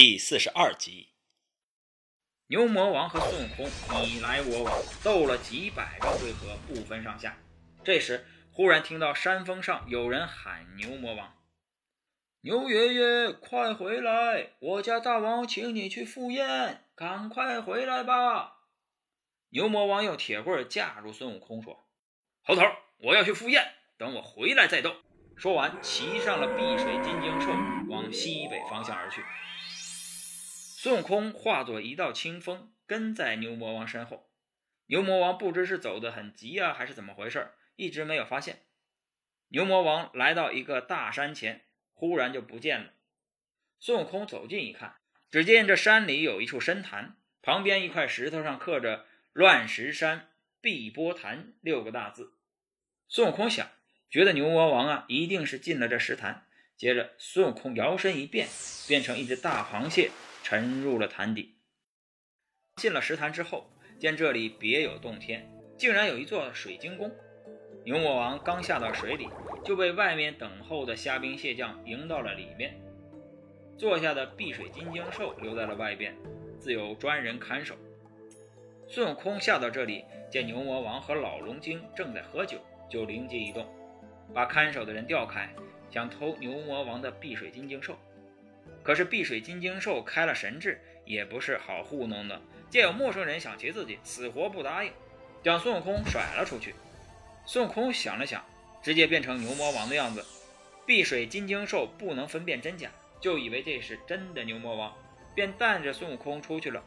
第四十二集，牛魔王和孙悟空你来我往，斗了几百个回合，不分上下。这时，忽然听到山峰上有人喊牛魔王：“牛爷爷，快回来！我家大王请你去赴宴，赶快回来吧！”牛魔王用铁棍架住孙悟空，说：“猴头，我要去赴宴，等我回来再斗。”说完，骑上了碧水金睛兽，往西北方向而去。孙悟空化作一道清风，跟在牛魔王身后。牛魔王不知是走得很急啊，还是怎么回事，一直没有发现。牛魔王来到一个大山前，忽然就不见了。孙悟空走近一看，只见这山里有一处深潭，旁边一块石头上刻着“乱石山碧波潭”六个大字。孙悟空想，觉得牛魔王啊，一定是进了这石潭。接着，孙悟空摇身一变，变成一只大螃蟹。沉入了潭底。进了石潭之后，见这里别有洞天，竟然有一座水晶宫。牛魔王刚下到水里，就被外面等候的虾兵蟹将迎到了里面。坐下的碧水金睛兽留在了外边，自有专人看守。孙悟空下到这里，见牛魔王和老龙精正在喝酒，就灵机一动，把看守的人调开，想偷牛魔王的碧水金睛兽。可是碧水金睛兽开了神智，也不是好糊弄的。见有陌生人想骑自己，死活不答应，将孙悟空甩了出去。孙悟空想了想，直接变成牛魔王的样子。碧水金睛兽不能分辨真假，就以为这是真的牛魔王，便带着孙悟空出去了。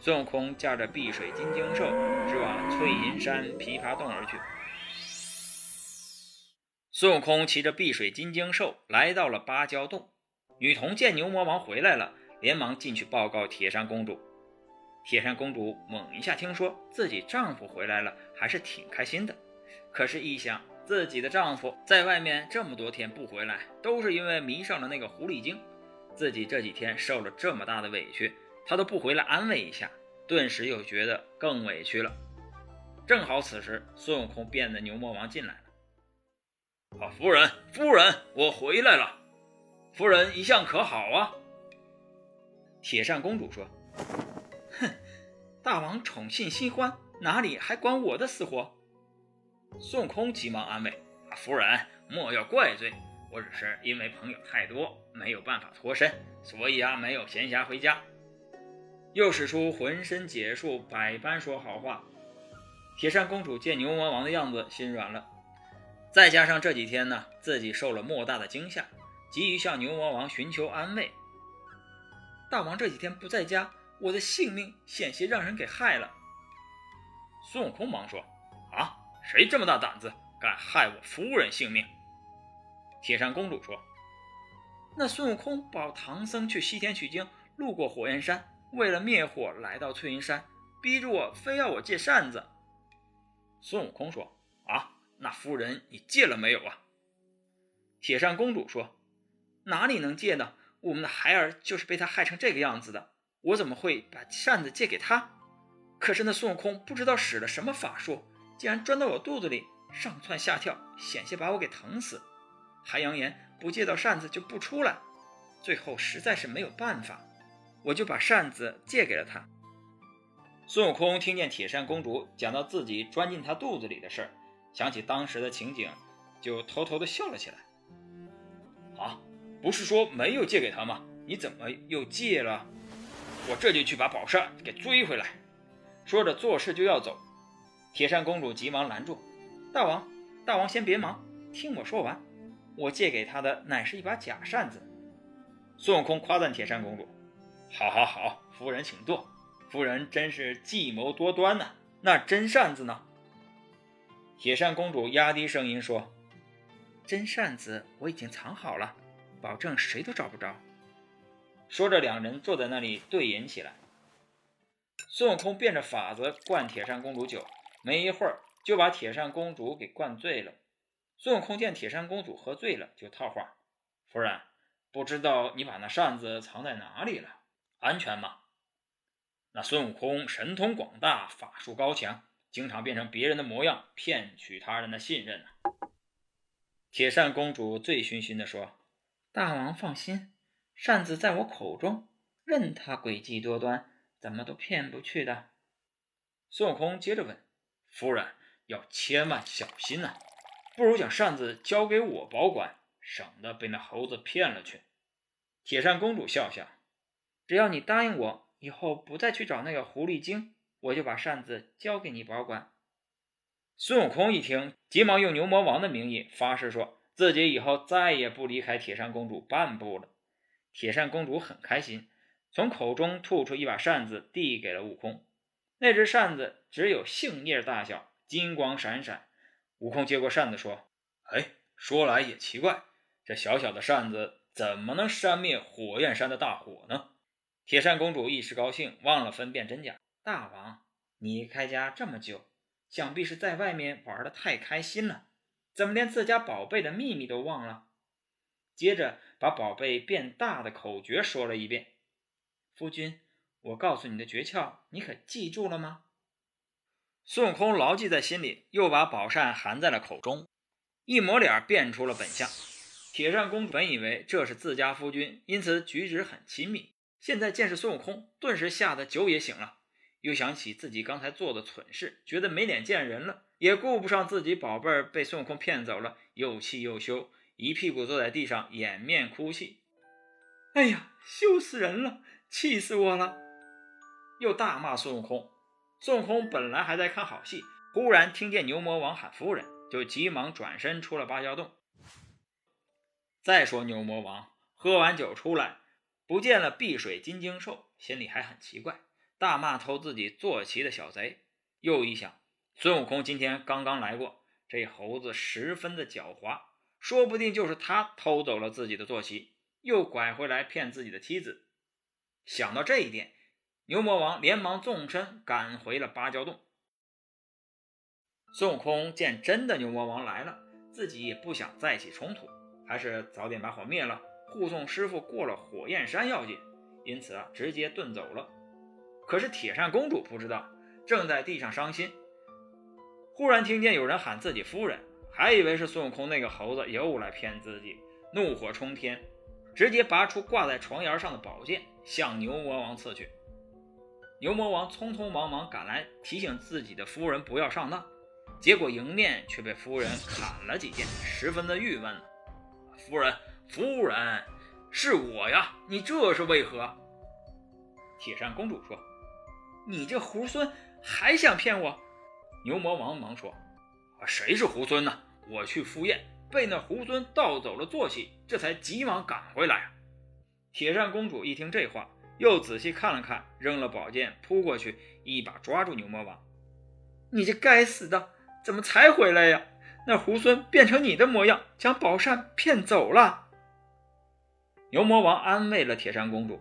孙悟空驾着碧水金睛兽，直往翠云山琵琶洞而去。孙悟空骑着碧水金睛兽来到了芭蕉洞。女童见牛魔王回来了，连忙进去报告铁扇公主。铁扇公主猛一下听说自己丈夫回来了，还是挺开心的。可是，一想自己的丈夫在外面这么多天不回来，都是因为迷上了那个狐狸精，自己这几天受了这么大的委屈，他都不回来安慰一下，顿时又觉得更委屈了。正好此时，孙悟空变的牛魔王进来了。啊，夫人，夫人，我回来了。夫人一向可好啊？铁扇公主说：“哼，大王宠幸新欢，哪里还管我的死活？”孙悟空急忙安慰：“夫人莫要怪罪，我只是因为朋友太多，没有办法脱身，所以啊，没有闲暇回家。”又使出浑身解数，百般说好话。铁扇公主见牛魔王的样子，心软了。再加上这几天呢，自己受了莫大的惊吓。急于向牛魔王寻求安慰。大王这几天不在家，我的性命险些让人给害了。孙悟空忙说：“啊，谁这么大胆子，敢害我夫人性命？”铁扇公主说：“那孙悟空保唐僧去西天取经，路过火焰山，为了灭火，来到翠云山，逼着我非要我借扇子。”孙悟空说：“啊，那夫人你借了没有啊？”铁扇公主说。哪里能借呢？我们的孩儿就是被他害成这个样子的，我怎么会把扇子借给他？可是那孙悟空不知道使了什么法术，竟然钻到我肚子里，上蹿下跳，险些把我给疼死，还扬言不借到扇子就不出来。最后实在是没有办法，我就把扇子借给了他。孙悟空听见铁扇公主讲到自己钻进他肚子里的事儿，想起当时的情景，就偷偷的笑了起来。啊！不是说没有借给他吗？你怎么又借了？我这就去把宝扇给追回来。说着，做事就要走。铁扇公主急忙拦住：“大王，大王先别忙，听我说完。我借给他的乃是一把假扇子。”孙悟空夸赞铁扇公主：“好，好，好，夫人请坐。夫人真是计谋多端呐。那真扇子呢？”铁扇公主压低声音说：“真扇子我已经藏好了。”保证谁都找不着。说着，两人坐在那里对饮起来。孙悟空变着法子灌铁扇公主酒，没一会儿就把铁扇公主给灌醉了。孙悟空见铁扇公主喝醉了，就套话：“夫人，不知道你把那扇子藏在哪里了？安全吗？”那孙悟空神通广大，法术高强，经常变成别人的模样，骗取他人的信任呢。铁扇公主醉醺醺地说。大王放心，扇子在我口中，任他诡计多端，怎么都骗不去的。孙悟空接着问：“夫人要千万小心呐，不如将扇子交给我保管，省得被那猴子骗了去。”铁扇公主笑笑：“只要你答应我，以后不再去找那个狐狸精，我就把扇子交给你保管。”孙悟空一听，急忙用牛魔王的名义发誓，说自己以后再也不离开铁扇公主半步了。铁扇公主很开心，从口中吐出一把扇子，递给了悟空。那只扇子只有杏叶大小，金光闪闪。悟空接过扇子说：“哎，说来也奇怪，这小小的扇子怎么能扇灭火焰山的大火呢？”铁扇公主一时高兴，忘了分辨真假。大王，你开家这么久，想必是在外面玩的太开心了，怎么连自家宝贝的秘密都忘了？接着把宝贝变大的口诀说了一遍。夫君，我告诉你的诀窍，你可记住了吗？孙悟空牢记在心里，又把宝扇含在了口中，一抹脸变出了本相。铁扇公主本以为这是自家夫君，因此举止很亲密。现在见是孙悟空，顿时吓得酒也醒了，又想起自己刚才做的蠢事，觉得没脸见人了，也顾不上自己宝贝儿被孙悟空骗走了，又气又羞。一屁股坐在地上，掩面哭泣。哎呀，羞死人了，气死我了！又大骂孙悟空。孙悟空本来还在看好戏，忽然听见牛魔王喊夫人，就急忙转身出了芭蕉洞。再说牛魔王喝完酒出来，不见了碧水金睛兽，心里还很奇怪，大骂偷自己坐骑的小贼。又一想，孙悟空今天刚刚来过，这猴子十分的狡猾。说不定就是他偷走了自己的坐骑，又拐回来骗自己的妻子。想到这一点，牛魔王连忙纵身赶回了芭蕉洞。孙悟空见真的牛魔王来了，自己也不想再起冲突，还是早点把火灭了，护送师傅过了火焰山要紧。因此啊，直接遁走了。可是铁扇公主不知道，正在地上伤心，忽然听见有人喊自己夫人。还以为是孙悟空那个猴子又来骗自己，怒火冲天，直接拔出挂在床沿上的宝剑，向牛魔王刺去。牛魔王匆匆忙忙赶来提醒自己的夫人不要上当，结果迎面却被夫人砍了几剑，十分的郁闷。夫人，夫人，是我呀，你这是为何？铁扇公主说：“你这猢狲还想骗我？”牛魔王忙说。谁是猢狲呢？我去赴宴，被那猢狲盗走了坐骑，这才急忙赶回来啊！铁扇公主一听这话，又仔细看了看，扔了宝剑，扑过去，一把抓住牛魔王：“你这该死的，怎么才回来呀？那猢狲变成你的模样，将宝扇骗走了。”牛魔王安慰了铁扇公主：“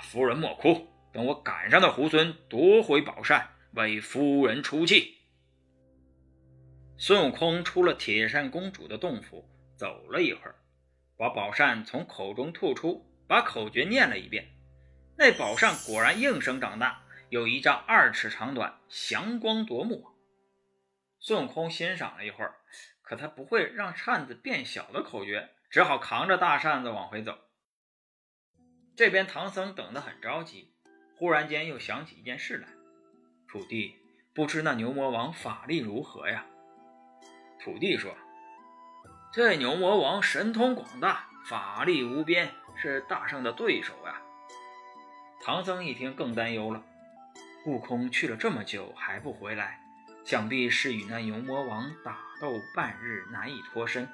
夫人莫哭，等我赶上那猢狲，夺回宝扇，为夫人出气。”孙悟空出了铁扇公主的洞府，走了一会儿，把宝扇从口中吐出，把口诀念了一遍。那宝扇果然应声长大，有一丈二尺长短，祥光夺目。孙悟空欣赏了一会儿，可他不会让扇子变小的口诀，只好扛着大扇子往回走。这边唐僧等得很着急，忽然间又想起一件事来：土地，不知那牛魔王法力如何呀？土地说：“这牛魔王神通广大，法力无边，是大圣的对手呀。”唐僧一听更担忧了。悟空去了这么久还不回来，想必是与那牛魔王打斗半日难以脱身。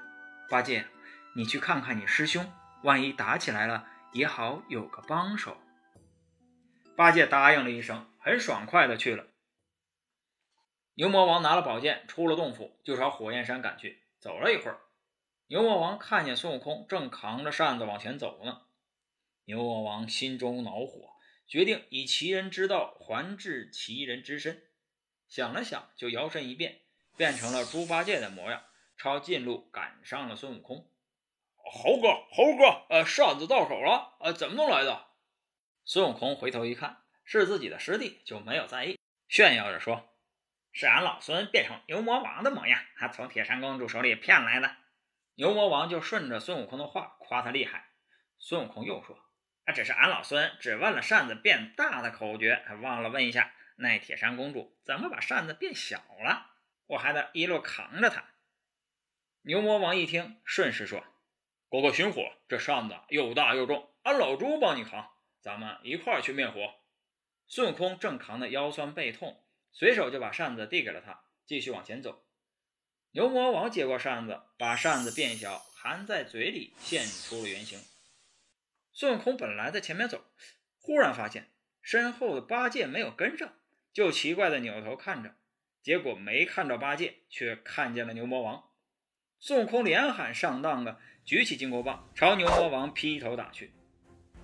八戒，你去看看你师兄，万一打起来了，也好有个帮手。八戒答应了一声，很爽快的去了。牛魔王拿了宝剑，出了洞府，就朝火焰山赶去。走了一会儿，牛魔王看见孙悟空正扛着扇子往前走呢。牛魔王心中恼火，决定以其人之道还治其人之身。想了想，就摇身一变，变成了猪八戒的模样，抄近路赶上了孙悟空。猴哥，猴哥，呃，扇子到手了，呃，怎么弄来的？孙悟空回头一看，是自己的师弟，就没有在意，炫耀着说。是俺老孙变成牛魔王的模样，还从铁扇公主手里骗来的。牛魔王就顺着孙悟空的话夸他厉害。孙悟空又说：“啊，只是俺老孙只问了扇子变大的口诀，还忘了问一下那铁扇公主怎么把扇子变小了，我还得一路扛着它。牛魔王一听，顺势说：“哥哥寻火，这扇子又大又重，俺老猪帮你扛，咱们一块儿去灭火。”孙悟空正扛得腰酸背痛，随手就把扇子递给了他，继续往前走。牛魔王接过扇子，把扇子变小，含在嘴里，现出了原形。孙悟空本来在前面走，忽然发现身后的八戒没有跟上，就奇怪的扭头看着，结果没看到八戒，却看见了牛魔王。孙悟空连喊上当的，举起金箍棒朝牛魔王劈头打去。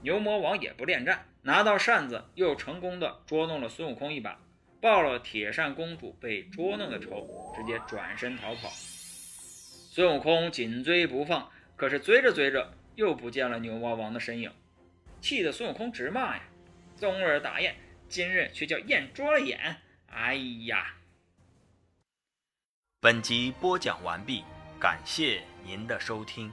牛魔王也不恋战，拿到扇子，又成功的捉弄了孙悟空一把，报了铁扇公主被捉弄的仇，直接转身逃跑。孙悟空紧追不放，可是追着追着又不见了牛魔王的身影，气得孙悟空直骂呀：“昨日打雁，今日却叫雁捉了眼！哎呀！”本集播讲完毕，感谢您的收听。